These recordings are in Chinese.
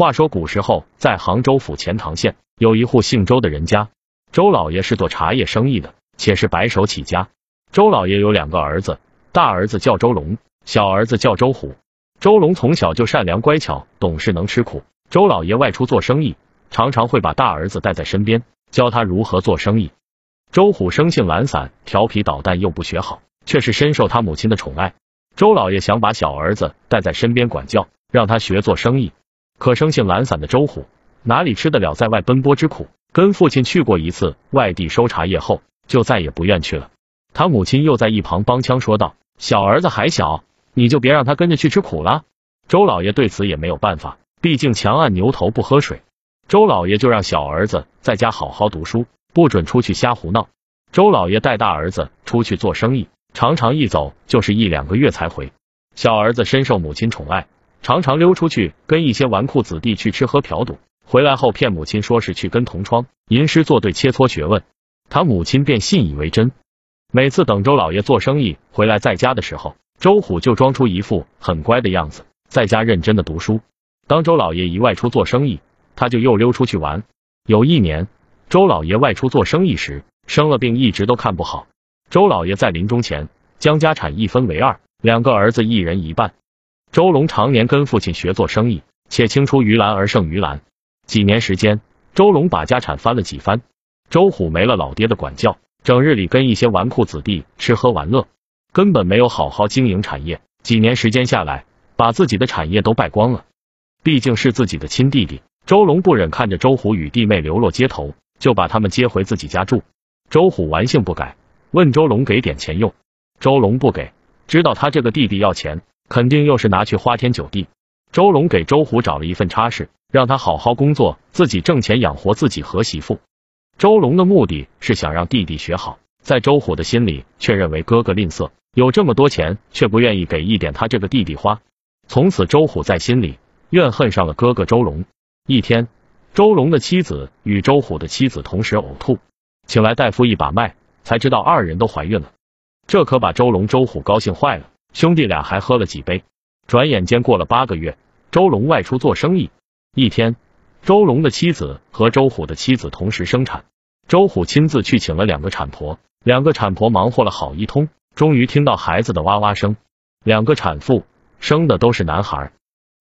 话说古时候，在杭州府钱塘县有一户姓周的人家，周老爷是做茶叶生意的，且是白手起家。周老爷有两个儿子，大儿子叫周龙，小儿子叫周虎。周龙从小就善良乖巧，懂事能吃苦。周老爷外出做生意，常常会把大儿子带在身边，教他如何做生意。周虎生性懒散、调皮捣蛋，又不学好，却是深受他母亲的宠爱。周老爷想把小儿子带在身边管教，让他学做生意。可生性懒散的周虎哪里吃得了在外奔波之苦？跟父亲去过一次外地收茶叶后，就再也不愿去了。他母亲又在一旁帮腔说道：“小儿子还小，你就别让他跟着去吃苦了。”周老爷对此也没有办法，毕竟强按牛头不喝水。周老爷就让小儿子在家好好读书，不准出去瞎胡闹。周老爷带大儿子出去做生意，常常一走就是一两个月才回。小儿子深受母亲宠爱。常常溜出去跟一些纨绔子弟去吃喝嫖赌，回来后骗母亲说是去跟同窗吟诗作对切磋学问，他母亲便信以为真。每次等周老爷做生意回来在家的时候，周虎就装出一副很乖的样子，在家认真的读书。当周老爷一外出做生意，他就又溜出去玩。有一年，周老爷外出做生意时生了病，一直都看不好。周老爷在临终前将家产一分为二，两个儿子一人一半。周龙常年跟父亲学做生意，且青出于蓝而胜于蓝。几年时间，周龙把家产翻了几番。周虎没了老爹的管教，整日里跟一些纨绔子弟吃喝玩乐，根本没有好好经营产业。几年时间下来，把自己的产业都败光了。毕竟是自己的亲弟弟，周龙不忍看着周虎与弟妹流落街头，就把他们接回自己家住。周虎顽性不改，问周龙给点钱用，周龙不给，知道他这个弟弟要钱。肯定又是拿去花天酒地。周龙给周虎找了一份差事，让他好好工作，自己挣钱养活自己和媳妇。周龙的目的是想让弟弟学好，在周虎的心里却认为哥哥吝啬，有这么多钱却不愿意给一点他这个弟弟花。从此，周虎在心里怨恨上了哥哥周龙。一天，周龙的妻子与周虎的妻子同时呕吐，请来大夫一把脉，才知道二人都怀孕了。这可把周龙、周虎高兴坏了。兄弟俩还喝了几杯，转眼间过了八个月，周龙外出做生意。一天，周龙的妻子和周虎的妻子同时生产，周虎亲自去请了两个产婆，两个产婆忙活了好一通，终于听到孩子的哇哇声。两个产妇生的都是男孩。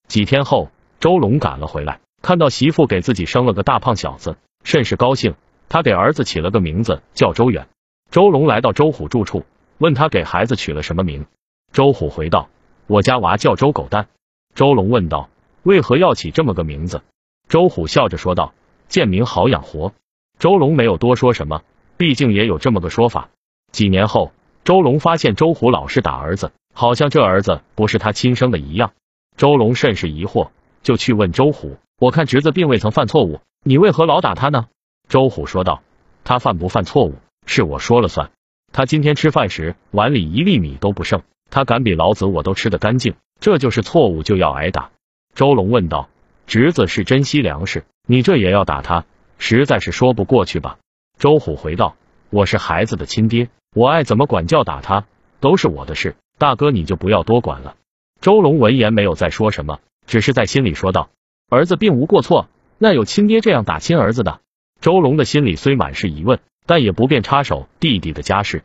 几天后，周龙赶了回来，看到媳妇给自己生了个大胖小子，甚是高兴。他给儿子起了个名字叫周远。周龙来到周虎住处，问他给孩子取了什么名。周虎回道：“我家娃叫周狗蛋。”周龙问道：“为何要起这么个名字？”周虎笑着说道：“贱名好养活。”周龙没有多说什么，毕竟也有这么个说法。几年后，周龙发现周虎老是打儿子，好像这儿子不是他亲生的一样。周龙甚是疑惑，就去问周虎：“我看侄子并未曾犯错误，你为何老打他呢？”周虎说道：“他犯不犯错误，是我说了算。他今天吃饭时碗里一粒米都不剩。”他敢比老子我都吃得干净，这就是错误就要挨打。周龙问道：“侄子是珍惜粮食，你这也要打他，实在是说不过去吧？”周虎回道：“我是孩子的亲爹，我爱怎么管教打他都是我的事，大哥你就不要多管了。”周龙闻言没有再说什么，只是在心里说道：“儿子并无过错，那有亲爹这样打亲儿子的？”周龙的心里虽满是疑问，但也不便插手弟弟的家事。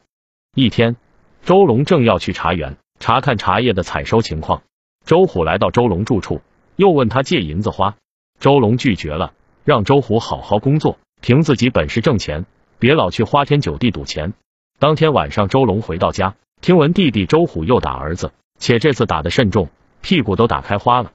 一天。周龙正要去茶园查看茶叶的采收情况，周虎来到周龙住处，又问他借银子花。周龙拒绝了，让周虎好好工作，凭自己本事挣钱，别老去花天酒地赌钱。当天晚上，周龙回到家，听闻弟弟周虎又打儿子，且这次打得甚重，屁股都打开花了。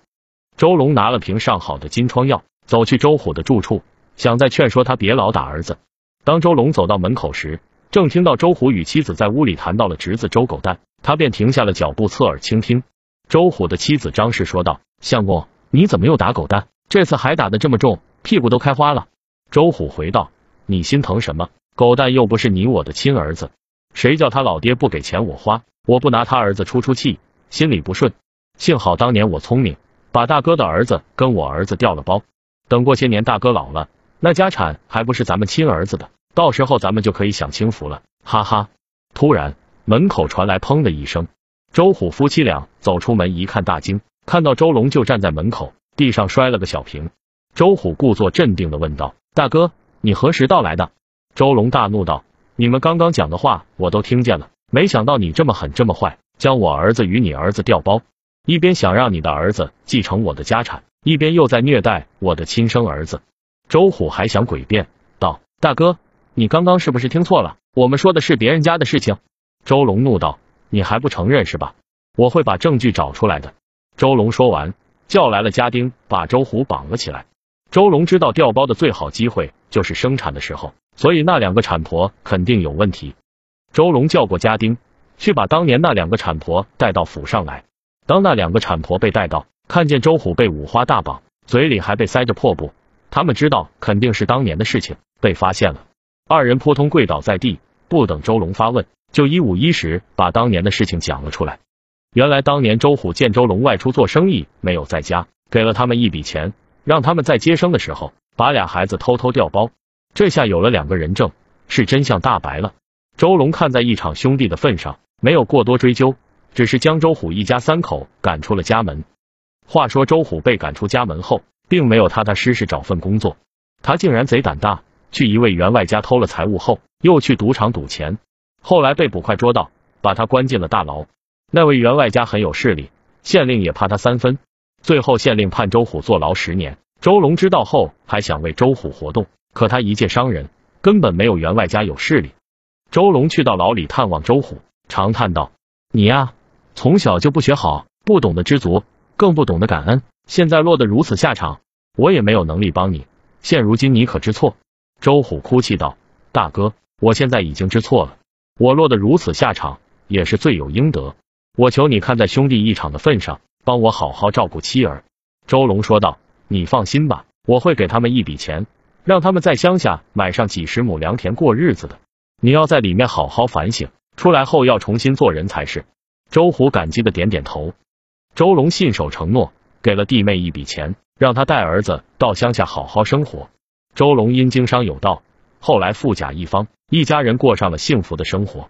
周龙拿了瓶上好的金疮药，走去周虎的住处，想再劝说他别老打儿子。当周龙走到门口时，正听到周虎与妻子在屋里谈到了侄子周狗蛋，他便停下了脚步，侧耳倾听。周虎的妻子张氏说道：“相公，你怎么又打狗蛋？这次还打得这么重，屁股都开花了。”周虎回道：“你心疼什么？狗蛋又不是你我的亲儿子，谁叫他老爹不给钱我花，我不拿他儿子出出气，心里不顺。幸好当年我聪明，把大哥的儿子跟我儿子调了包。等过些年大哥老了，那家产还不是咱们亲儿子的。”到时候咱们就可以享清福了，哈哈！突然门口传来砰的一声，周虎夫妻俩走出门一看，大惊，看到周龙就站在门口，地上摔了个小瓶。周虎故作镇定的问道：“大哥，你何时到来的？”周龙大怒道：“你们刚刚讲的话我都听见了，没想到你这么狠，这么坏，将我儿子与你儿子调包，一边想让你的儿子继承我的家产，一边又在虐待我的亲生儿子。”周虎还想诡辩道：“大哥，你刚刚是不是听错了？我们说的是别人家的事情。”周龙怒道：“你还不承认是吧？我会把证据找出来的。”周龙说完，叫来了家丁，把周虎绑了起来。周龙知道调包的最好机会就是生产的时候，所以那两个产婆肯定有问题。周龙叫过家丁，去把当年那两个产婆带到府上来。当那两个产婆被带到，看见周虎被五花大绑，嘴里还被塞着破布，他们知道肯定是当年的事情被发现了。二人扑通跪倒在地，不等周龙发问，就一五一十把当年的事情讲了出来。原来当年周虎见周龙外出做生意没有在家，给了他们一笔钱。让他们在接生的时候把俩孩子偷偷调包，这下有了两个人证，是真相大白了。周龙看在一场兄弟的份上，没有过多追究，只是将周虎一家三口赶出了家门。话说周虎被赶出家门后，并没有踏踏实实找份工作，他竟然贼胆大，去一位员外家偷了财物后，又去赌场赌钱，后来被捕快捉到，把他关进了大牢。那位员外家很有势力，县令也怕他三分。最后，县令判周虎坐牢十年。周龙知道后，还想为周虎活动，可他一介商人，根本没有员外家有势力。周龙去到牢里探望周虎，长叹道：“你呀，从小就不学好，不懂得知足，更不懂得感恩，现在落得如此下场，我也没有能力帮你。现如今你可知错？”周虎哭泣道：“大哥，我现在已经知错了，我落得如此下场，也是罪有应得。我求你看在兄弟一场的份上。”帮我好好照顾妻儿，周龙说道：“你放心吧，我会给他们一笔钱，让他们在乡下买上几十亩良田过日子的。你要在里面好好反省，出来后要重新做人才是。”周虎感激的点点头。周龙信守承诺，给了弟妹一笔钱，让他带儿子到乡下好好生活。周龙因经商有道，后来富甲一方，一家人过上了幸福的生活。